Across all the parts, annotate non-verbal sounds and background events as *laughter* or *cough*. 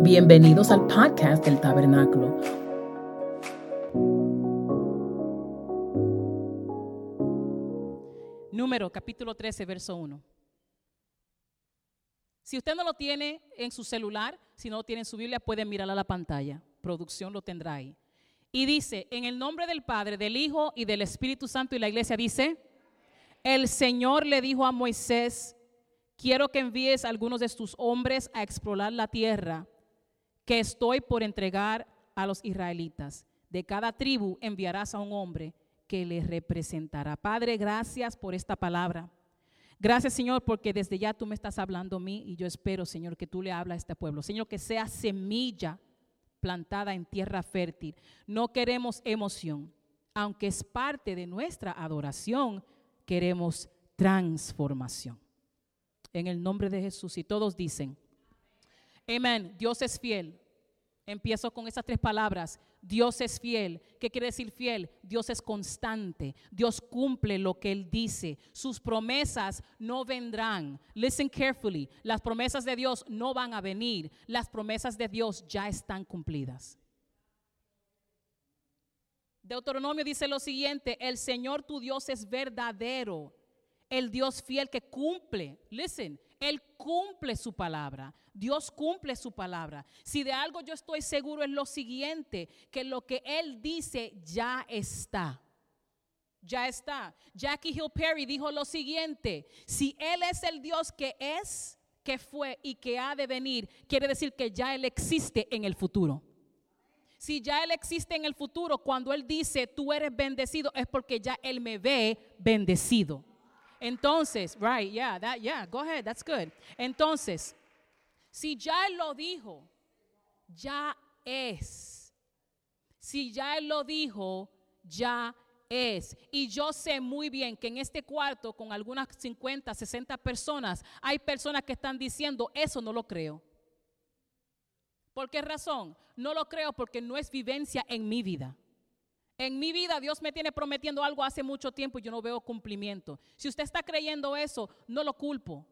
Bienvenidos al podcast del Tabernáculo. Número capítulo 13, verso 1. Si usted no lo tiene en su celular, si no lo tiene en su Biblia, puede mirar a la pantalla. Producción lo tendrá ahí. Y dice, en el nombre del Padre, del Hijo y del Espíritu Santo, y la iglesia dice, el Señor le dijo a Moisés, quiero que envíes a algunos de tus hombres a explorar la tierra que estoy por entregar a los israelitas. De cada tribu enviarás a un hombre que le representará. Padre, gracias por esta palabra. Gracias, Señor, porque desde ya tú me estás hablando a mí y yo espero, Señor, que tú le hables a este pueblo. Señor, que sea semilla plantada en tierra fértil. No queremos emoción, aunque es parte de nuestra adoración, queremos transformación. En el nombre de Jesús. Y todos dicen, amén, Dios es fiel. Empiezo con esas tres palabras. Dios es fiel. ¿Qué quiere decir fiel? Dios es constante. Dios cumple lo que Él dice. Sus promesas no vendrán. Listen carefully. Las promesas de Dios no van a venir. Las promesas de Dios ya están cumplidas. Deuteronomio dice lo siguiente, el Señor tu Dios es verdadero, el Dios fiel que cumple. Listen, Él cumple su palabra. Dios cumple su palabra. Si de algo yo estoy seguro es lo siguiente, que lo que Él dice ya está. Ya está. Jackie Hill Perry dijo lo siguiente, si Él es el Dios que es, que fue y que ha de venir, quiere decir que ya Él existe en el futuro. Si ya Él existe en el futuro, cuando Él dice, tú eres bendecido, es porque ya Él me ve bendecido. Entonces, right, yeah, that, yeah, go ahead, that's good. Entonces, si ya Él lo dijo, ya es. Si ya Él lo dijo, ya es. Y yo sé muy bien que en este cuarto, con algunas 50, 60 personas, hay personas que están diciendo, eso no lo creo. ¿Por qué razón? No lo creo porque no es vivencia en mi vida. En mi vida Dios me tiene prometiendo algo hace mucho tiempo y yo no veo cumplimiento. Si usted está creyendo eso, no lo culpo.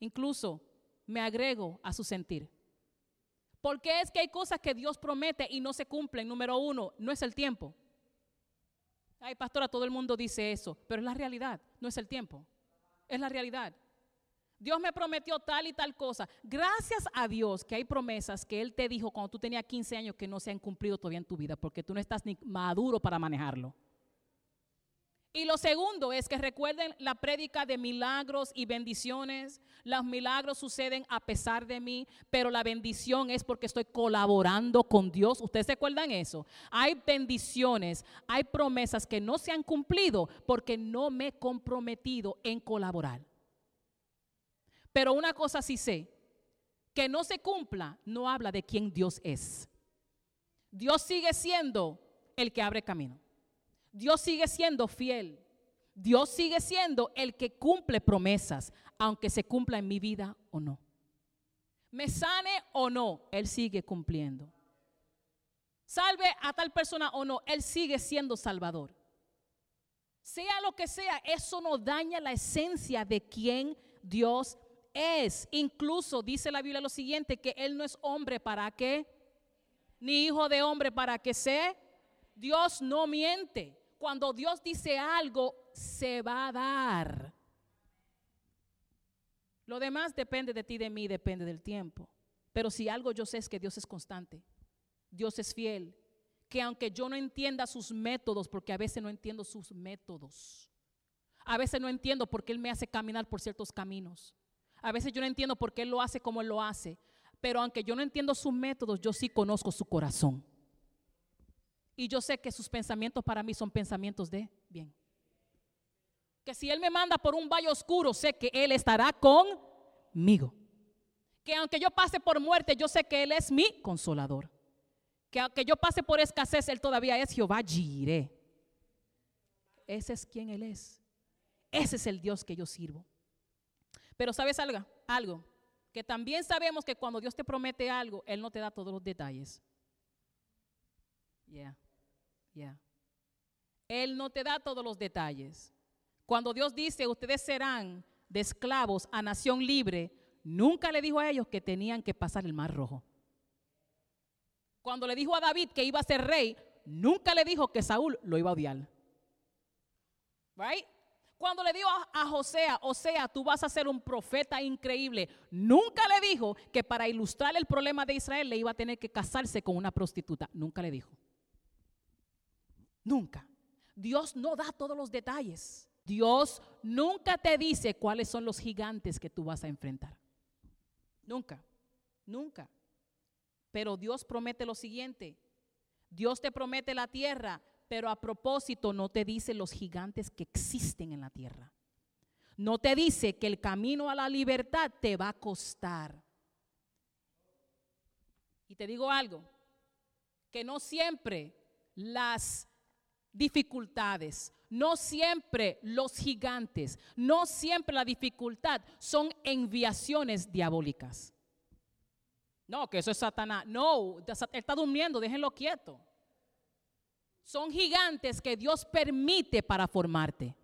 Incluso me agrego a su sentir. Porque es que hay cosas que Dios promete y no se cumplen. Número uno, no es el tiempo. Ay, pastora, todo el mundo dice eso, pero es la realidad, no es el tiempo. Es la realidad. Dios me prometió tal y tal cosa. Gracias a Dios que hay promesas que Él te dijo cuando tú tenías 15 años que no se han cumplido todavía en tu vida porque tú no estás ni maduro para manejarlo. Y lo segundo es que recuerden la prédica de milagros y bendiciones. Los milagros suceden a pesar de mí, pero la bendición es porque estoy colaborando con Dios. ¿Ustedes se acuerdan eso? Hay bendiciones, hay promesas que no se han cumplido porque no me he comprometido en colaborar. Pero una cosa sí sé, que no se cumpla no habla de quién Dios es. Dios sigue siendo el que abre camino. Dios sigue siendo fiel. Dios sigue siendo el que cumple promesas, aunque se cumpla en mi vida o no. Me sane o no, Él sigue cumpliendo. Salve a tal persona o no, Él sigue siendo salvador. Sea lo que sea, eso no daña la esencia de quién Dios es. Incluso dice la Biblia lo siguiente, que Él no es hombre para qué, ni hijo de hombre para que sea. Dios no miente. Cuando Dios dice algo, se va a dar. Lo demás depende de ti, de mí, depende del tiempo. Pero si algo yo sé es que Dios es constante, Dios es fiel, que aunque yo no entienda sus métodos, porque a veces no entiendo sus métodos, a veces no entiendo por qué Él me hace caminar por ciertos caminos, a veces yo no entiendo por qué Él lo hace como Él lo hace, pero aunque yo no entiendo sus métodos, yo sí conozco su corazón. Y yo sé que sus pensamientos para mí son pensamientos de bien. Que si Él me manda por un valle oscuro, sé que Él estará conmigo. Que aunque yo pase por muerte, yo sé que Él es mi consolador. Que aunque yo pase por escasez, Él todavía es Jehová Jireh. Ese es quien Él es. Ese es el Dios que yo sirvo. Pero ¿sabes algo? Algo. Que también sabemos que cuando Dios te promete algo, Él no te da todos los detalles. Yeah. Yeah. Él no te da todos los detalles. Cuando Dios dice, ustedes serán de esclavos a nación libre, nunca le dijo a ellos que tenían que pasar el mar rojo. Cuando le dijo a David que iba a ser rey, nunca le dijo que Saúl lo iba a odiar. Right? Cuando le dijo a, a Josea, o sea, tú vas a ser un profeta increíble, nunca le dijo que para ilustrar el problema de Israel le iba a tener que casarse con una prostituta. Nunca le dijo. Nunca. Dios no da todos los detalles. Dios nunca te dice cuáles son los gigantes que tú vas a enfrentar. Nunca, nunca. Pero Dios promete lo siguiente. Dios te promete la tierra, pero a propósito no te dice los gigantes que existen en la tierra. No te dice que el camino a la libertad te va a costar. Y te digo algo, que no siempre las dificultades, no siempre los gigantes, no siempre la dificultad son enviaciones diabólicas. No, que eso es Satanás. No, él está durmiendo, déjenlo quieto. Son gigantes que Dios permite para formarte.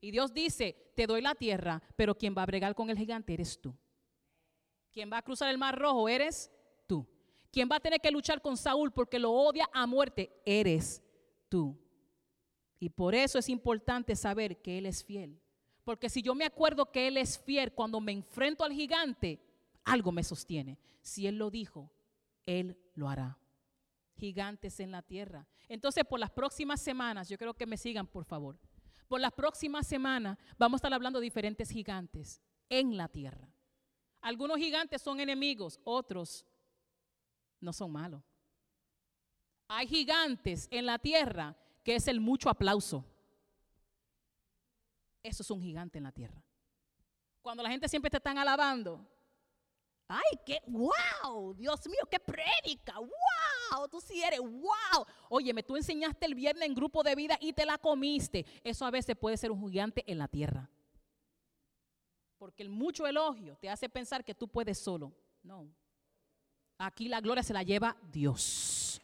Y Dios dice, te doy la tierra, pero quien va a bregar con el gigante eres tú. Quien va a cruzar el mar rojo eres tú. Quien va a tener que luchar con Saúl porque lo odia a muerte eres tú. Y por eso es importante saber que Él es fiel. Porque si yo me acuerdo que Él es fiel cuando me enfrento al gigante, algo me sostiene. Si Él lo dijo, Él lo hará gigantes en la tierra. Entonces, por las próximas semanas, yo creo que me sigan, por favor. Por las próximas semanas vamos a estar hablando de diferentes gigantes en la tierra. Algunos gigantes son enemigos, otros no son malos. Hay gigantes en la tierra que es el mucho aplauso. Eso es un gigante en la tierra. Cuando la gente siempre te están alabando. Ay, qué wow, Dios mío, qué prédica, wow tú sí eres, wow. Óyeme, tú enseñaste el viernes en grupo de vida y te la comiste. Eso a veces puede ser un gigante en la tierra. Porque el mucho elogio te hace pensar que tú puedes solo. No. Aquí la gloria se la lleva Dios.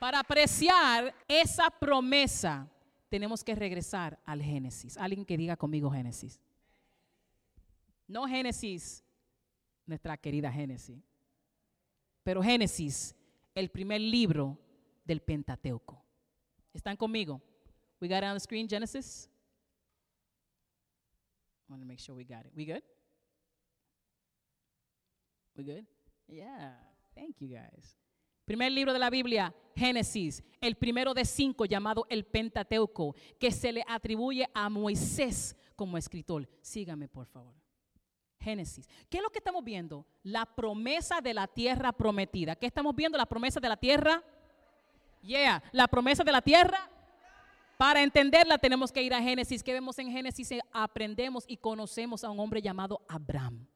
Para apreciar esa promesa, tenemos que regresar al Génesis. Alguien que diga conmigo Génesis. No Génesis, nuestra querida Génesis. Pero Génesis, el primer libro del Pentateuco. ¿Están conmigo? We got it on the screen, Genesis? I want to make sure we got it. We good? We good? Yeah. Thank you guys. Primer libro de la Biblia, Génesis, el primero de cinco llamado el Pentateuco, que se le atribuye a Moisés como escritor. Sígame, por favor. Génesis. ¿Qué es lo que estamos viendo? La promesa de la tierra prometida. ¿Qué estamos viendo? La promesa de la tierra. Yeah, la promesa de la tierra. Para entenderla tenemos que ir a Génesis. ¿Qué vemos en Génesis? Aprendemos y conocemos a un hombre llamado Abraham.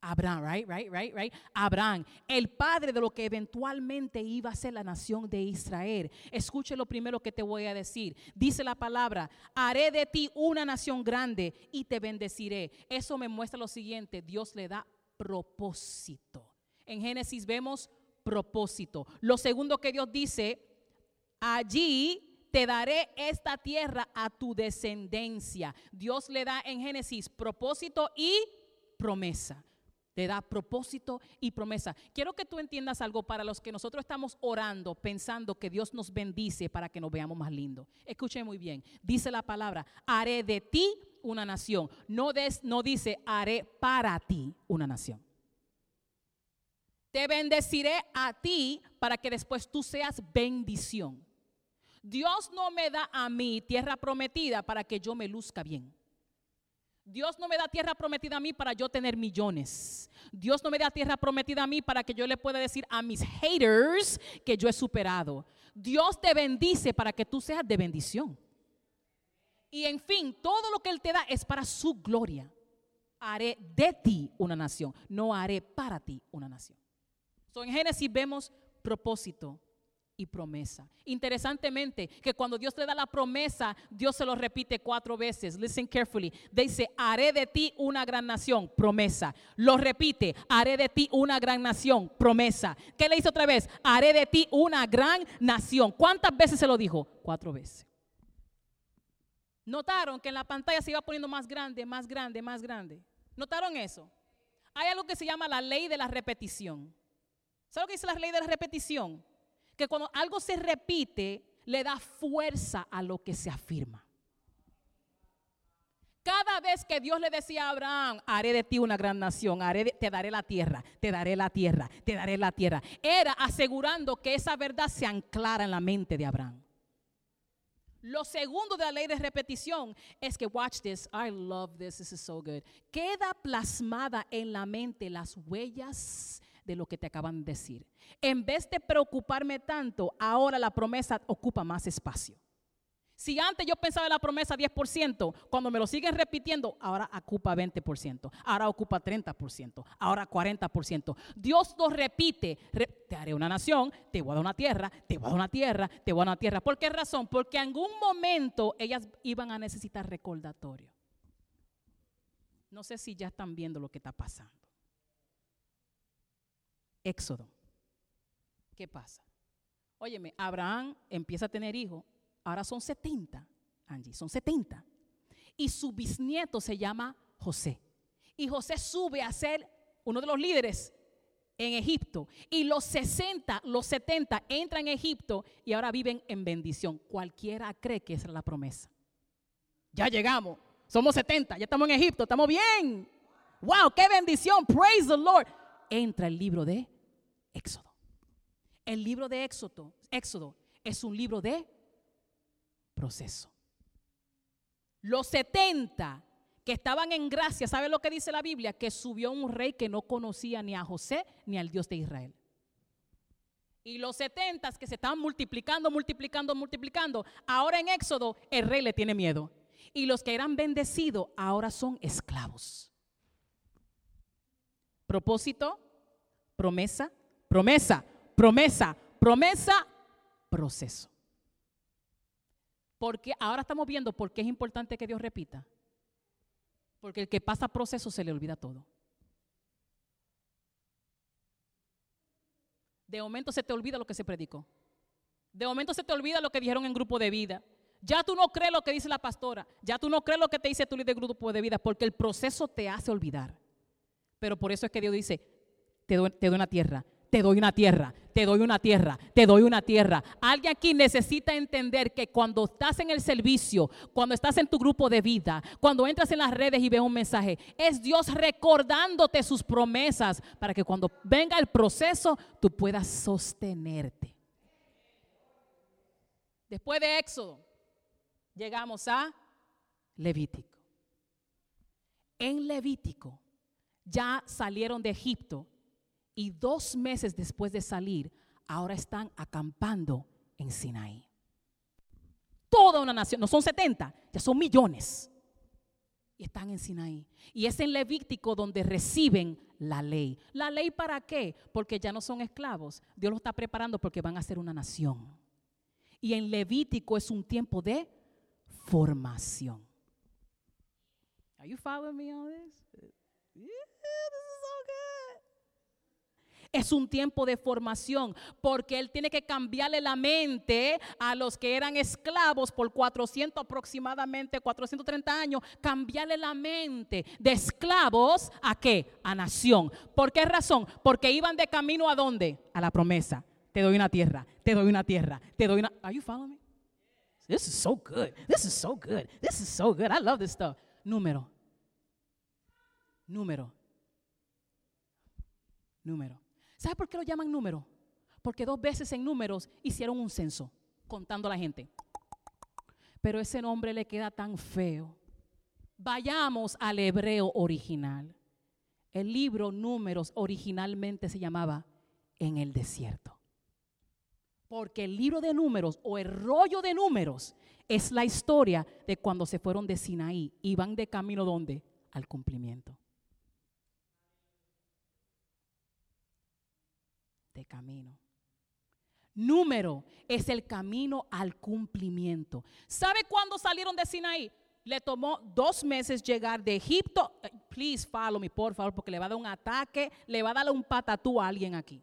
Abraham, right, right, right, right. Abraham, el padre de lo que eventualmente iba a ser la nación de Israel. Escuche lo primero que te voy a decir. Dice la palabra, haré de ti una nación grande y te bendeciré. Eso me muestra lo siguiente, Dios le da propósito. En Génesis vemos propósito. Lo segundo que Dios dice, allí te daré esta tierra a tu descendencia. Dios le da en Génesis propósito y promesa te da propósito y promesa. Quiero que tú entiendas algo para los que nosotros estamos orando, pensando que Dios nos bendice para que nos veamos más lindos. Escuche muy bien. Dice la palabra, haré de ti una nación. No, des, no dice, haré para ti una nación. Te bendeciré a ti para que después tú seas bendición. Dios no me da a mí tierra prometida para que yo me luzca bien. Dios no me da tierra prometida a mí para yo tener millones. Dios no me da tierra prometida a mí para que yo le pueda decir a mis haters que yo he superado. Dios te bendice para que tú seas de bendición. Y en fin, todo lo que Él te da es para su gloria. Haré de ti una nación, no haré para ti una nación. So, en Génesis vemos propósito, y promesa. Interesantemente, que cuando Dios le da la promesa, Dios se lo repite cuatro veces. Listen carefully. Dice, haré de ti una gran nación, promesa. Lo repite, haré de ti una gran nación, promesa. ¿Qué le hizo otra vez? Haré de ti una gran nación. ¿Cuántas veces se lo dijo? Cuatro veces. Notaron que en la pantalla se iba poniendo más grande, más grande, más grande. ¿Notaron eso? Hay algo que se llama la ley de la repetición. ¿Sabes lo que dice la ley de la repetición? Que cuando algo se repite, le da fuerza a lo que se afirma. Cada vez que Dios le decía a Abraham, haré de ti una gran nación, haré te daré la tierra, te daré la tierra, te daré la tierra, era asegurando que esa verdad se anclara en la mente de Abraham. Lo segundo de la ley de repetición es que, watch this, I love this, this is so good. Queda plasmada en la mente las huellas de lo que te acaban de decir. En vez de preocuparme tanto, ahora la promesa ocupa más espacio. Si antes yo pensaba en la promesa 10%, cuando me lo siguen repitiendo, ahora ocupa 20%, ahora ocupa 30%, ahora 40%. Dios lo repite, re- te haré una nación, te voy a dar una tierra, te voy a dar una tierra, te voy a dar una tierra. ¿Por qué razón? Porque en algún momento ellas iban a necesitar recordatorio. No sé si ya están viendo lo que está pasando. Éxodo. ¿Qué pasa? Óyeme, Abraham empieza a tener hijos. Ahora son 70, Angie, son 70. Y su bisnieto se llama José. Y José sube a ser uno de los líderes en Egipto. Y los 60, los 70 entran en Egipto y ahora viven en bendición. Cualquiera cree que esa es la promesa. Ya llegamos. Somos 70, ya estamos en Egipto, estamos bien. Wow, qué bendición. Praise the Lord. Entra el libro de Éxodo. El libro de Éxodo, Éxodo es un libro de proceso. Los 70 que estaban en gracia, ¿sabe lo que dice la Biblia? Que subió un rey que no conocía ni a José ni al Dios de Israel. Y los 70 que se estaban multiplicando, multiplicando, multiplicando, ahora en Éxodo el rey le tiene miedo. Y los que eran bendecidos ahora son esclavos. Propósito, promesa, promesa, promesa, promesa, proceso. Porque ahora estamos viendo por qué es importante que Dios repita. Porque el que pasa proceso se le olvida todo. De momento se te olvida lo que se predicó. De momento se te olvida lo que dijeron en grupo de vida. Ya tú no crees lo que dice la pastora. Ya tú no crees lo que te dice tu líder de grupo de vida. Porque el proceso te hace olvidar. Pero por eso es que Dios dice, te doy, una tierra, te doy una tierra, te doy una tierra, te doy una tierra. Alguien aquí necesita entender que cuando estás en el servicio, cuando estás en tu grupo de vida, cuando entras en las redes y ves un mensaje, es Dios recordándote sus promesas para que cuando venga el proceso tú puedas sostenerte. Después de Éxodo, llegamos a Levítico. En Levítico ya salieron de Egipto y dos meses después de salir, ahora están acampando en Sinaí. Toda una nación, no son 70, ya son millones. Y están en Sinaí. Y es en Levítico donde reciben la ley. ¿La ley para qué? Porque ya no son esclavos. Dios los está preparando porque van a ser una nación. Y en Levítico es un tiempo de formación. Are you following me on this? Es un tiempo de formación porque él tiene que cambiarle la mente a los que eran esclavos por 400 aproximadamente, 430 años, cambiarle la mente de esclavos a qué? A nación. ¿Por qué razón? Porque iban de camino a dónde? A la promesa. Te doy una tierra, te doy una tierra, te doy una... Are you following me? This is so good. This is so good. This is so good. I love this stuff. Número. Número. Número. ¿Sabe por qué lo llaman número? Porque dos veces en números hicieron un censo contando a la gente. Pero ese nombre le queda tan feo. Vayamos al hebreo original. El libro Números originalmente se llamaba En el desierto. Porque el libro de números o el rollo de números es la historia de cuando se fueron de Sinaí y van de camino donde? Al cumplimiento. Camino. Número es el camino al cumplimiento. ¿Sabe cuándo salieron de Sinaí? Le tomó dos meses llegar de Egipto. Eh, Please follow me, por favor, porque le va a dar un ataque, le va a dar un patatú a alguien aquí.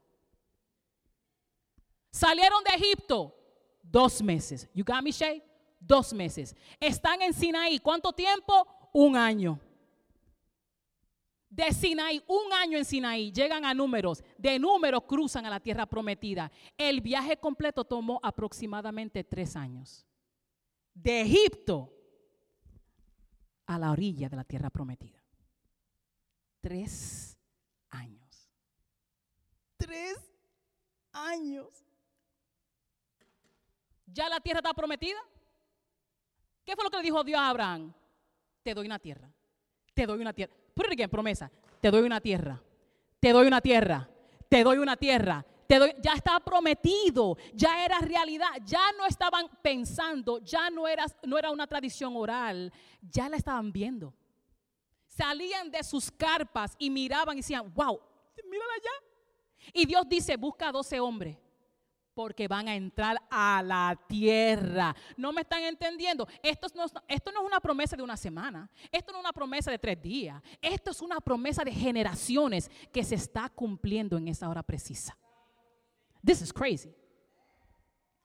Salieron de Egipto dos meses. You got me, Shay? Dos meses. Están en Sinaí. ¿Cuánto tiempo? Un año. De Sinaí, un año en Sinaí, llegan a números, de números cruzan a la tierra prometida. El viaje completo tomó aproximadamente tres años. De Egipto a la orilla de la tierra prometida. Tres años. Tres años. ¿Ya la tierra está prometida? ¿Qué fue lo que le dijo Dios a Abraham? Te doy una tierra. Te doy una tierra. Put promesa. Te doy una tierra. Te doy una tierra. Te doy una tierra. Te doy, ya estaba prometido, ya era realidad, ya no estaban pensando, ya no era, no era una tradición oral, ya la estaban viendo. Salían de sus carpas y miraban y decían, wow, mírala allá. Y Dios dice, busca a 12 hombres porque van a entrar a la tierra. ¿No me están entendiendo? Esto no, es una promesa de una semana, esto no es una promesa de tres días, esto es una promesa de generaciones que se está cumpliendo en esa hora precisa. This is crazy.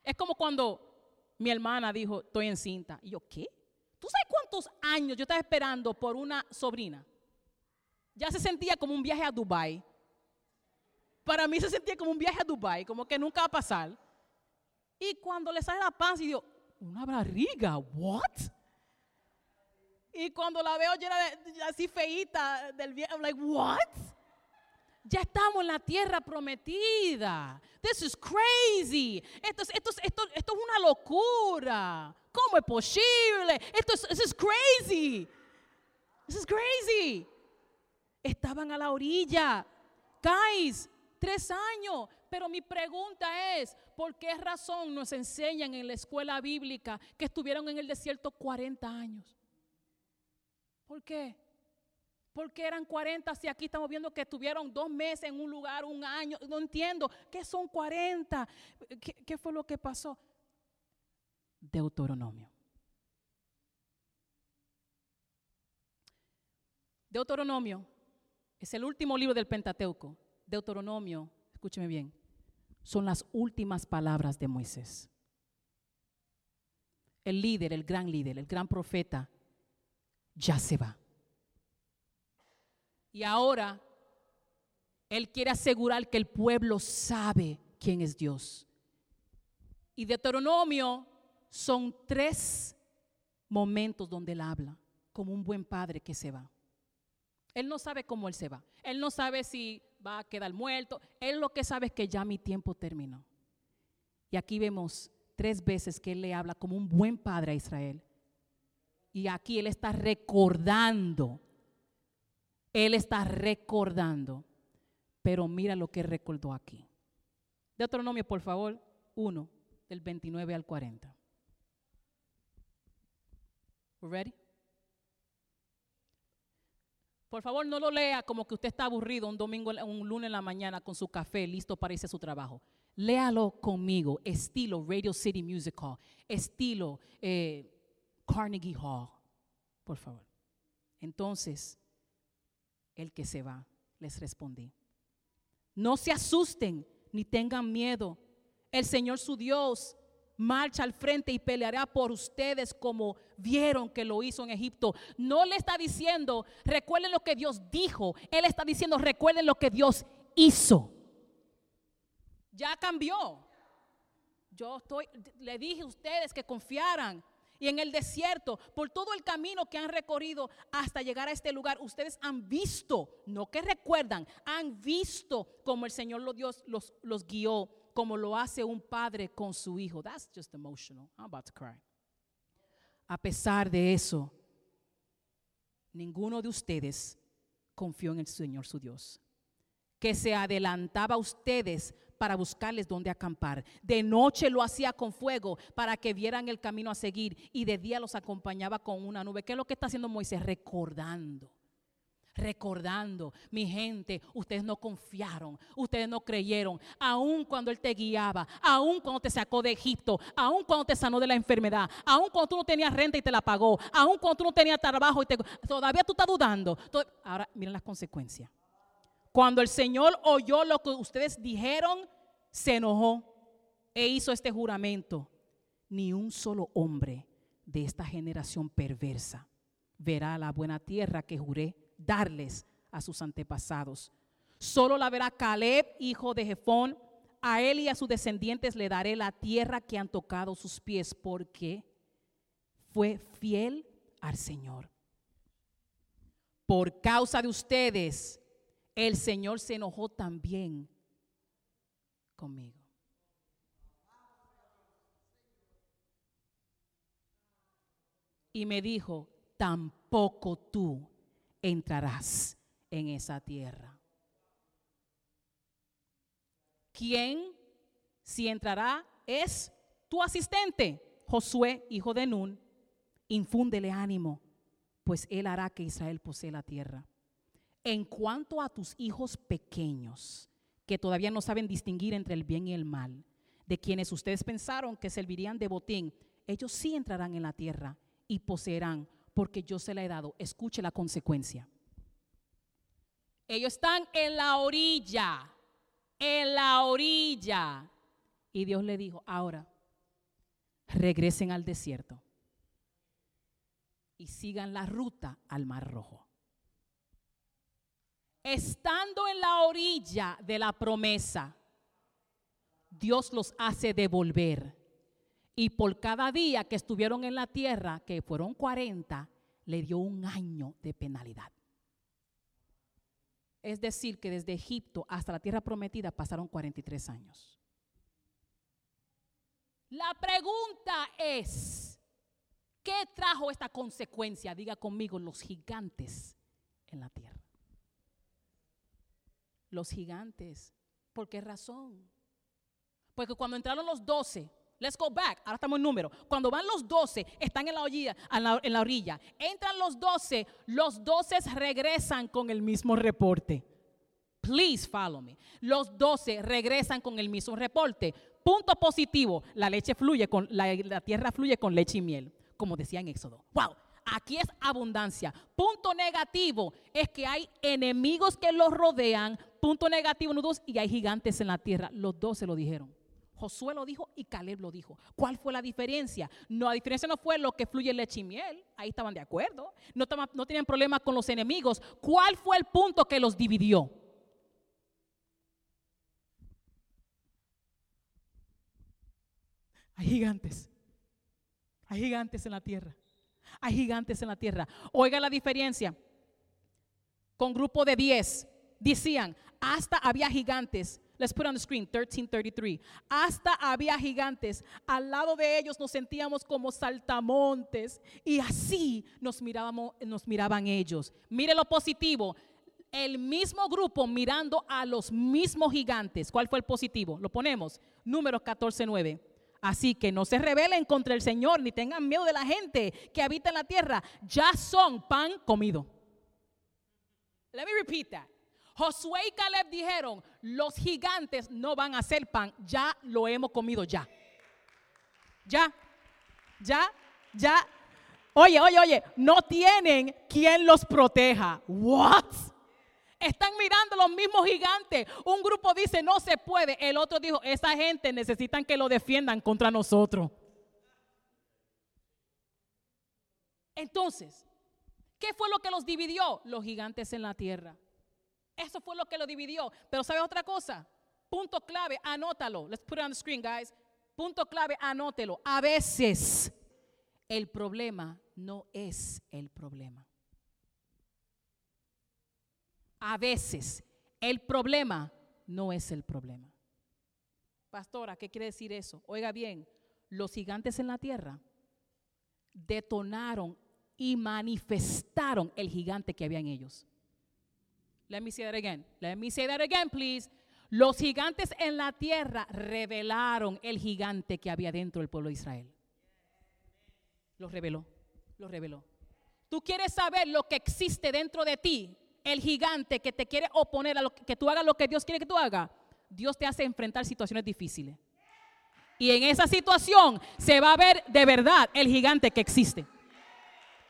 Es como cuando mi hermana dijo, estoy encinta. Y yo, ¿qué? ¿Tú sabes cuántos años yo estaba esperando por una sobrina? Ya se sentía como un viaje a Dubai para mí se sentía como un viaje a Dubai, como que nunca va a pasar. Y cuando le sale la panza y digo, una barriga, what? Y cuando la veo llena así feíta del viaje, I'm like, what? Ya estamos en la tierra prometida. This is crazy. Esto es, esto, esto, esto es una locura. ¿Cómo es posible? Esto es, this is crazy. This is crazy. Estaban a la orilla. Guys, Tres años. Pero mi pregunta es, ¿por qué razón nos enseñan en la escuela bíblica que estuvieron en el desierto 40 años? ¿Por qué? Porque eran 40 si aquí estamos viendo que estuvieron dos meses en un lugar, un año? No entiendo. ¿Qué son 40? ¿Qué, qué fue lo que pasó? Deuteronomio. Deuteronomio es el último libro del Pentateuco. Deuteronomio, escúcheme bien, son las últimas palabras de Moisés. El líder, el gran líder, el gran profeta, ya se va. Y ahora Él quiere asegurar que el pueblo sabe quién es Dios. Y Deuteronomio son tres momentos donde Él habla, como un buen padre que se va. Él no sabe cómo Él se va. Él no sabe si va a quedar muerto. Él lo que sabe es que ya mi tiempo terminó. Y aquí vemos tres veces que él le habla como un buen padre a Israel. Y aquí él está recordando. Él está recordando. Pero mira lo que recordó aquí. Deuteronomio, por favor, 1, del 29 al 40. ready? Por favor, no lo lea como que usted está aburrido un domingo, un lunes en la mañana con su café listo para irse a su trabajo. Léalo conmigo, estilo Radio City Music Hall, estilo eh, Carnegie Hall, por favor. Entonces, el que se va, les respondí. No se asusten ni tengan miedo. El Señor su Dios marcha al frente y peleará por ustedes como vieron que lo hizo en Egipto. No le está diciendo, recuerden lo que Dios dijo. Él está diciendo, recuerden lo que Dios hizo. Ya cambió. Yo estoy, le dije a ustedes que confiaran. Y en el desierto, por todo el camino que han recorrido hasta llegar a este lugar, ustedes han visto, no que recuerdan, han visto como el Señor Dios los, los guió como lo hace un padre con su hijo. That's just emotional. I'm about to cry. A pesar de eso, ninguno de ustedes confió en el Señor su Dios, que se adelantaba a ustedes para buscarles dónde acampar. De noche lo hacía con fuego para que vieran el camino a seguir y de día los acompañaba con una nube. ¿Qué es lo que está haciendo Moisés? Recordando recordando, mi gente, ustedes no confiaron, ustedes no creyeron, aun cuando Él te guiaba, aun cuando te sacó de Egipto, aun cuando te sanó de la enfermedad, aun cuando tú no tenías renta y te la pagó, aun cuando tú no tenías trabajo y te, todavía tú estás dudando. Ahora miren las consecuencias. Cuando el Señor oyó lo que ustedes dijeron, se enojó e hizo este juramento. Ni un solo hombre de esta generación perversa verá la buena tierra que juré darles a sus antepasados. Solo la verá Caleb, hijo de Jefón. A él y a sus descendientes le daré la tierra que han tocado sus pies, porque fue fiel al Señor. Por causa de ustedes, el Señor se enojó también conmigo. Y me dijo, tampoco tú entrarás en esa tierra. ¿Quién si entrará es tu asistente, Josué, hijo de Nun? Infúndele ánimo, pues él hará que Israel posee la tierra. En cuanto a tus hijos pequeños, que todavía no saben distinguir entre el bien y el mal, de quienes ustedes pensaron que servirían de botín, ellos sí entrarán en la tierra y poseerán, porque yo se la he dado. Escuche la consecuencia. Ellos están en la orilla, en la orilla. Y Dios le dijo, ahora, regresen al desierto y sigan la ruta al Mar Rojo estando en la orilla de la promesa, Dios los hace devolver. Y por cada día que estuvieron en la tierra, que fueron 40, le dio un año de penalidad. Es decir, que desde Egipto hasta la tierra prometida pasaron 43 años. La pregunta es, ¿qué trajo esta consecuencia? Diga conmigo, los gigantes en la tierra los gigantes. ¿Por qué razón? Porque cuando entraron los doce, let's go back, ahora estamos en número. Cuando van los doce, están en la, orilla, en la, orilla. Entran los doce, los doce regresan con el mismo reporte. Please follow me. Los doce regresan con el mismo reporte. Punto positivo, la leche fluye con la, tierra fluye con leche y miel, como decía en Éxodo. Wow, Aquí es abundancia. Punto negativo es que hay enemigos que los rodean. Punto negativo, número dos, y hay gigantes en la tierra. Los dos se lo dijeron. Josué lo dijo y Caleb lo dijo. ¿Cuál fue la diferencia? No, la diferencia no fue lo que fluye leche y miel. Ahí estaban de acuerdo. No, no tenían problema con los enemigos. ¿Cuál fue el punto que los dividió? Hay gigantes. Hay gigantes en la tierra. Hay gigantes en la tierra. Oiga la diferencia. Con grupo de 10 decían, hasta había gigantes. Let's put on the screen 1333. Hasta había gigantes. Al lado de ellos nos sentíamos como saltamontes y así nos nos miraban ellos. Mire lo positivo. El mismo grupo mirando a los mismos gigantes. ¿Cuál fue el positivo? Lo ponemos. Número 149. Así que no se rebelen contra el Señor ni tengan miedo de la gente que habita en la tierra. Ya son pan comido. Let me repeat that. Josué y Caleb dijeron, los gigantes no van a ser pan, ya lo hemos comido ya. Ya, ya, ya. Oye, oye, oye, no tienen quien los proteja. What? Están mirando los mismos gigantes. Un grupo dice, no se puede. El otro dijo, esa gente necesitan que lo defiendan contra nosotros. Entonces, ¿qué fue lo que los dividió? Los gigantes en la tierra. Eso fue lo que los dividió. Pero ¿sabes otra cosa? Punto clave, anótalo. Let's put it on the screen, guys. Punto clave, anótelo. A veces el problema no es el problema. A veces el problema no es el problema. Pastora, ¿qué quiere decir eso? Oiga bien, los gigantes en la tierra detonaron y manifestaron el gigante que había en ellos. Let me say that again. Let me say that again, please. Los gigantes en la tierra revelaron el gigante que había dentro del pueblo de Israel. Lo reveló, lo reveló. Tú quieres saber lo que existe dentro de ti el gigante que te quiere oponer a lo que, tú hagas lo que Dios quiere que tú hagas, Dios te hace enfrentar situaciones difíciles. Y en esa situación se va a ver de verdad el gigante que existe.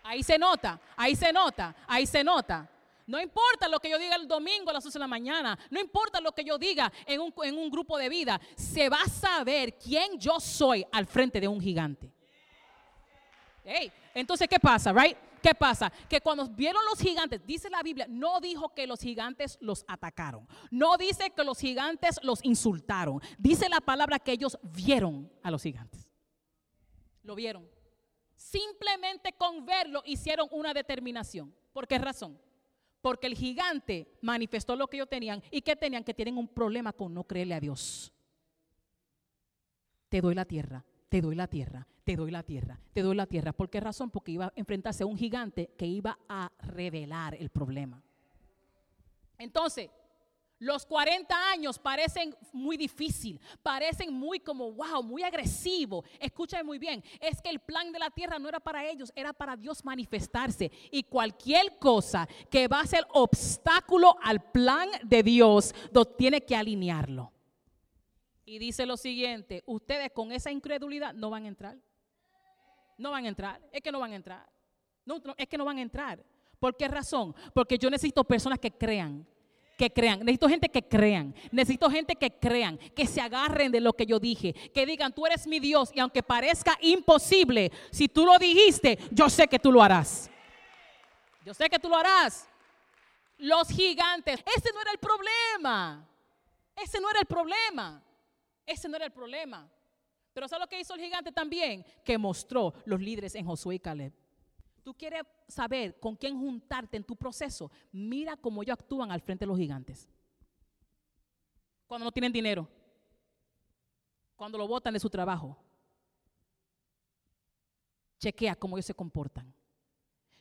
Ahí se nota, ahí se nota, ahí se nota. No importa lo que yo diga el domingo a las 11 de la mañana, no importa lo que yo diga en un, en un grupo de vida, se va a saber quién yo soy al frente de un gigante. entonces, ¿qué pasa, right? ¿Qué pasa? Que cuando vieron los gigantes, dice la Biblia, no dijo que los gigantes los atacaron. No dice que los gigantes los insultaron. Dice la palabra que ellos vieron a los gigantes. Lo vieron. Simplemente con verlo hicieron una determinación. ¿Por qué razón? Porque el gigante manifestó lo que ellos tenían y que tenían que tienen un problema con no creerle a Dios. Te doy la tierra, te doy la tierra, te doy la tierra, te doy la tierra. ¿Por qué razón? Porque iba a enfrentarse a un gigante que iba a revelar el problema. Entonces, los 40 años parecen muy difícil, parecen muy como, wow, muy agresivo. Escúchame muy bien, es que el plan de la tierra no era para ellos, era para Dios manifestarse. Y cualquier cosa que va a ser obstáculo al plan de Dios, tiene que alinearlo. Y dice lo siguiente, ustedes con esa incredulidad no van a entrar. No van a entrar, es que no van a entrar. No, es que no van a entrar. ¿Por qué razón? Porque yo necesito personas que crean que crean. Necesito gente que crean. Necesito gente que crean, que se agarren de lo que yo dije, que digan, tú eres mi Dios y aunque parezca imposible, si tú lo dijiste, yo sé que tú lo harás. Yo sé que tú lo harás. Los gigantes, ese no era el problema. Ese no era el problema. Ese no era el problema. Pero ¿sabes lo que hizo el gigante también? Que mostró los líderes en Josué y Caleb. Tú quieres saber con quién juntarte en tu proceso. Mira cómo ellos actúan al frente de los gigantes. Cuando no tienen dinero. Cuando lo botan de su trabajo. Chequea cómo ellos se comportan.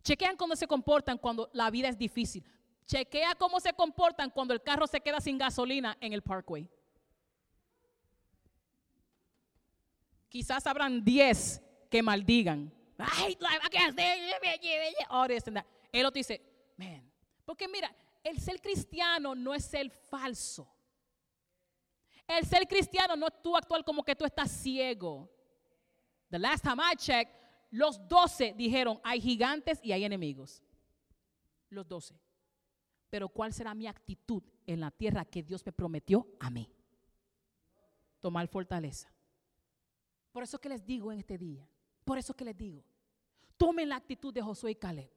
Chequean cómo se comportan cuando la vida es difícil. Chequea cómo se comportan cuando el carro se queda sin gasolina en el parkway. Quizás habrán 10 que maldigan. Ay, Él lo dice, man. Porque mira, el ser cristiano no es ser falso. El ser cristiano no es tú actuar como que tú estás ciego. The last time I checked, los doce dijeron, hay gigantes y hay enemigos. Los doce. Pero ¿cuál será mi actitud en la tierra que Dios me prometió a mí? Tomar fortaleza. Por eso que les digo en este día, por eso que les digo, tomen la actitud de Josué y Caleb,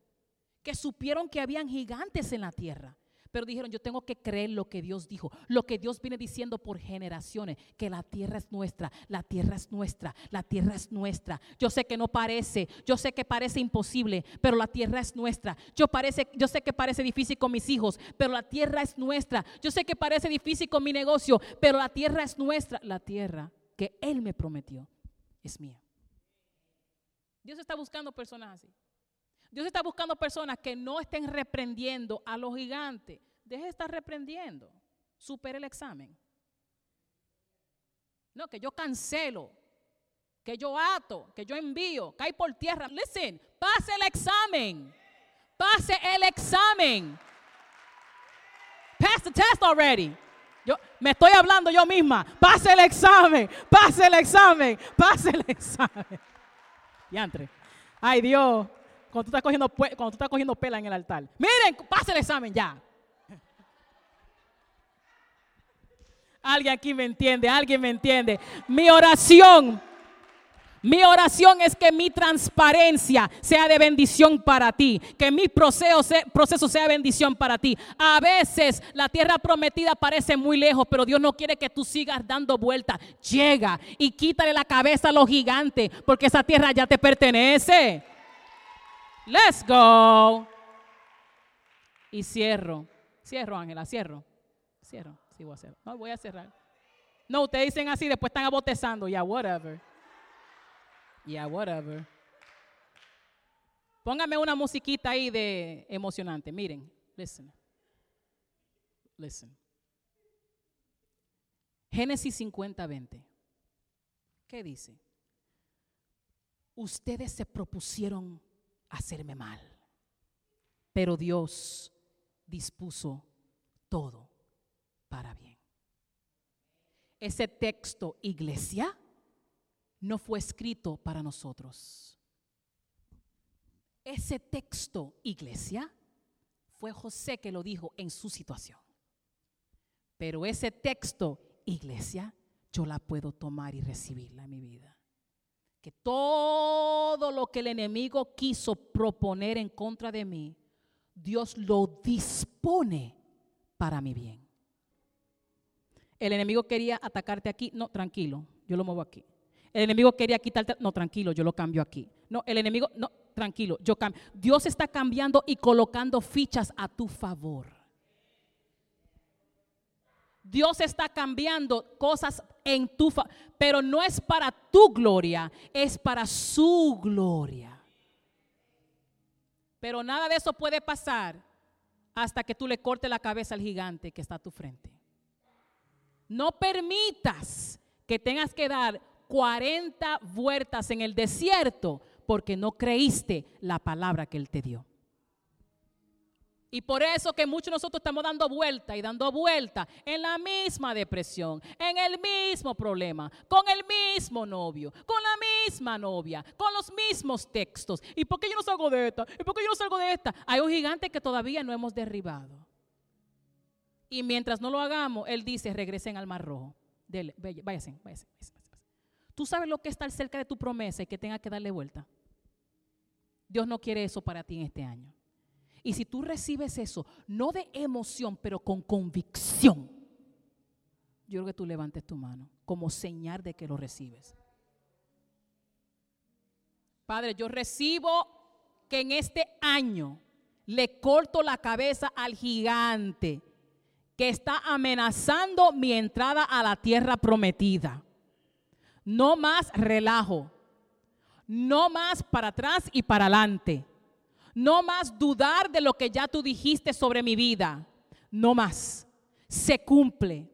que supieron que habían gigantes en la tierra, pero dijeron, yo tengo que creer lo que Dios dijo, lo que Dios viene diciendo por generaciones, que la tierra es nuestra, la tierra es nuestra, la tierra es nuestra. Yo sé que no parece, yo sé que parece imposible, pero la tierra es nuestra. Yo, parece, yo sé que parece difícil con mis hijos, pero la tierra es nuestra. Yo sé que parece difícil con mi negocio, pero la tierra es nuestra, la tierra que Él me prometió es mía. Dios está buscando personas así. Dios está buscando personas que no estén reprendiendo a los gigantes. Deje de estar reprendiendo. Supere el examen. No, que yo cancelo, que yo ato, que yo envío, cae por tierra. Listen, pase el examen. Pase el examen. Pass the test already. Yo me estoy hablando yo misma. Pase el examen, pase el examen, pase el *laughs* examen. Y entre. Ay Dios, cuando tú estás cogiendo, cuando tú estás cogiendo pela en el altar. Miren, pase el examen ya. Alguien aquí me entiende, alguien me entiende. Mi oración mi oración es que mi transparencia sea de bendición para ti, que mi proceso sea, bendición para ti. A veces la tierra prometida parece muy lejos, pero Dios no quiere que tú sigas dando vueltas. Llega y quítale la cabeza a los gigantes, porque esa tierra ya te pertenece. Let's go. Y cierro. Cierro, Ángela, cierro. Cierro. Sí, voy a cerrar. No, voy a cerrar. No, ustedes dicen así, después están abotezando. Ya, whatever. Yeah, whatever. Póngame una musiquita ahí de emocionante. Miren, listen. Listen. Génesis 50, 20. ¿Qué dice? Ustedes se propusieron hacerme mal, pero Dios dispuso todo para bien. Ese texto, iglesia, no fue escrito para nosotros. Ese texto, iglesia, fue José que lo dijo en su situación. Pero ese texto, iglesia, yo la puedo tomar y recibirla en mi vida. que todo lo que el enemigo quiso proponer en contra de mí, Dios lo dispone para mi bien. El enemigo quería atacarte aquí, no, tranquilo, yo lo muevo aquí. El enemigo quería quitarte, no, tranquilo, yo lo cambio aquí. No, el enemigo, no, tranquilo, yo cambio. Dios está cambiando y colocando fichas a tu favor. Dios está cambiando cosas en tu favor, pero no es para tu gloria, es para su gloria. Pero nada de eso puede pasar hasta que tú le cortes la cabeza al gigante que está a tu frente. No permitas que tengas que dar 40 vueltas en el desierto porque no creíste la palabra que Él te dio. Y por eso que muchos de nosotros estamos dando vuelta y dando vuelta en la misma depresión, en el mismo problema, con el mismo novio, con la misma novia, con los mismos textos. ¿Y por qué yo no salgo de esta? ¿Y por qué yo no salgo de esta? Hay un gigante que todavía no hemos derribado. Y mientras no lo hagamos, Él dice, regresen al mar rojo. Váyase, váyase, Tú sabes lo que es estar cerca de tu promesa y que tenga que darle vuelta. Dios no quiere eso para ti en este año. Y si tú recibes eso, no de emoción, pero con convicción, yo creo que tú levantes tu mano como señal de que lo recibes. Padre, yo recibo que en este año le corto la cabeza al gigante que está amenazando mi entrada a la tierra prometida. No más relajo, no más para atrás y para adelante no más dudar de lo que ya tú dijiste sobre mi vida. No más. Se cumple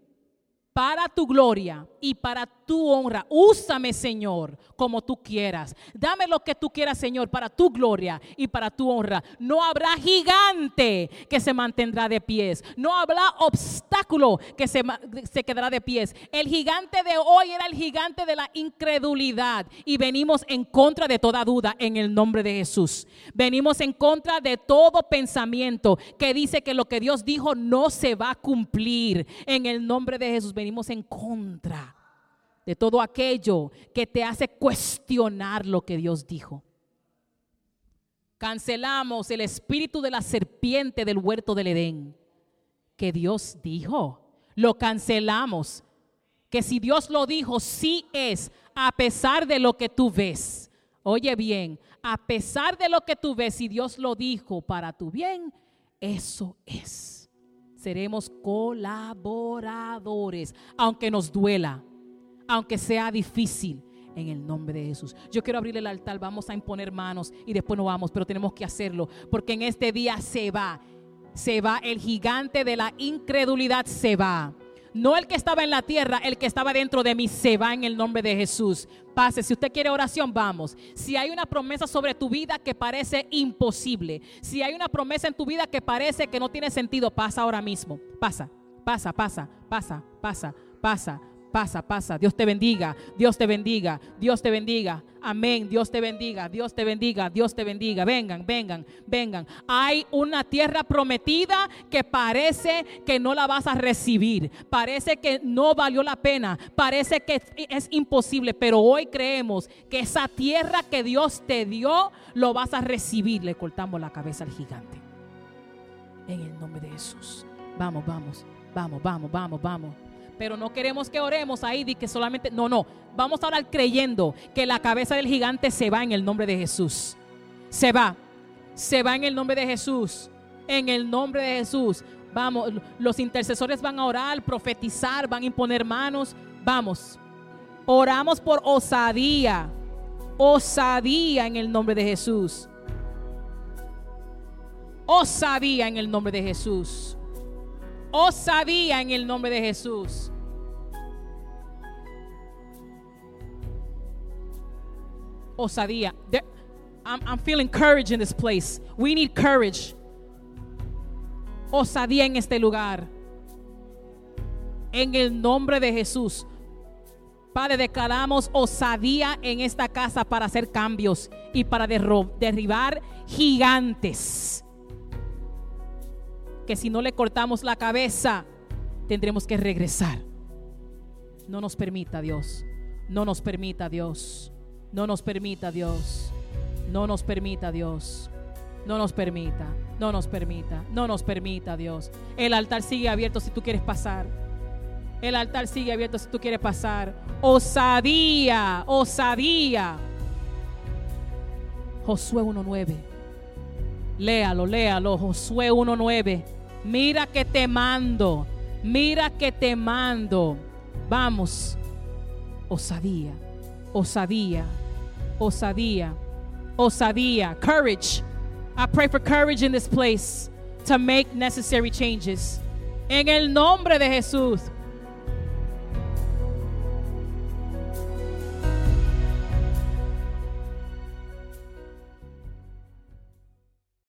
para tu gloria y para tu honra. Úsame, Señor, como tú quieras. Dame lo que tú quieras, Señor, para tu gloria y para tu honra. No habrá gigante que se mantendrá de pies. No habrá obstáculo que se, se quedará de pies. El gigante de hoy era el gigante de la incredulidad. Y venimos en contra de toda duda en el nombre de Jesús. Venimos en contra de todo pensamiento que dice que lo que Dios dijo no se va a cumplir. En el nombre de Jesús venimos en contra de todo aquello que te hace cuestionar lo que Dios dijo. Cancelamos el espíritu de la serpiente del huerto del Edén, que Dios dijo. Lo cancelamos. Que si Dios lo dijo, sí es, a pesar de lo que tú ves. Oye bien, a pesar de lo que tú ves, y Dios lo dijo para tu bien, eso es. Seremos colaboradores, aunque nos duela aunque sea difícil. En el nombre de Jesús. Yo quiero abrir el altar, vamos a imponer manos y después nos vamos, pero tenemos que hacerlo porque en este día se va, se va el gigante de la incredulidad, se va. No el que estaba en la tierra, el que estaba dentro de mí se va en el nombre de Jesús. Pase, si usted quiere oración, vamos. Si hay una promesa sobre tu vida que parece imposible, si hay una promesa en tu vida que parece que no tiene sentido, pasa ahora mismo. Pasa, pasa, pasa, pasa, pasa, pasa, Pasa, pasa. Dios te bendiga. Dios te bendiga. Dios te bendiga. Amén. Dios te bendiga. Dios te bendiga. Dios te bendiga. Vengan, vengan, vengan. Hay una tierra prometida que parece que no la vas a recibir. Parece que no valió la pena. Parece que es imposible. Pero hoy creemos que esa tierra que Dios te dio, lo vas a recibir. Le cortamos la cabeza al gigante. En el nombre de Jesús. Vamos, vamos. Vamos, vamos, vamos, vamos. Pero no queremos que oremos ahí y que solamente, no, no, vamos a orar creyendo que la cabeza del gigante se va en el nombre de Jesús. Se va, se va en el nombre de Jesús, en el nombre de Jesús. Vamos, los intercesores van a orar, profetizar, van a imponer manos. Vamos, oramos por osadía, osadía en el nombre de Jesús. Osadía en el nombre de Jesús osadía en el nombre de Jesús. Osadía. I'm, I'm feeling courage in this place. We need courage. Osadía en este lugar. En el nombre de Jesús. Padre, declaramos osadía en esta casa para hacer cambios y para derribar gigantes que si no le cortamos la cabeza, tendremos que regresar. No nos permita Dios, no nos permita Dios. No nos permita, Dios. No nos permita, Dios. No nos permita. No nos permita. No nos permita, Dios. El altar sigue abierto si tú quieres pasar. El altar sigue abierto si tú quieres pasar. Osadía, osadía. Josué 1.9. Léalo, léalo. Josué 1.9. Mira que te mando. Mira que te mando. Vamos. Osadía, osadía, osadía, osadía. Courage. I pray for courage in this place to make necessary changes. En el nombre de Jesús.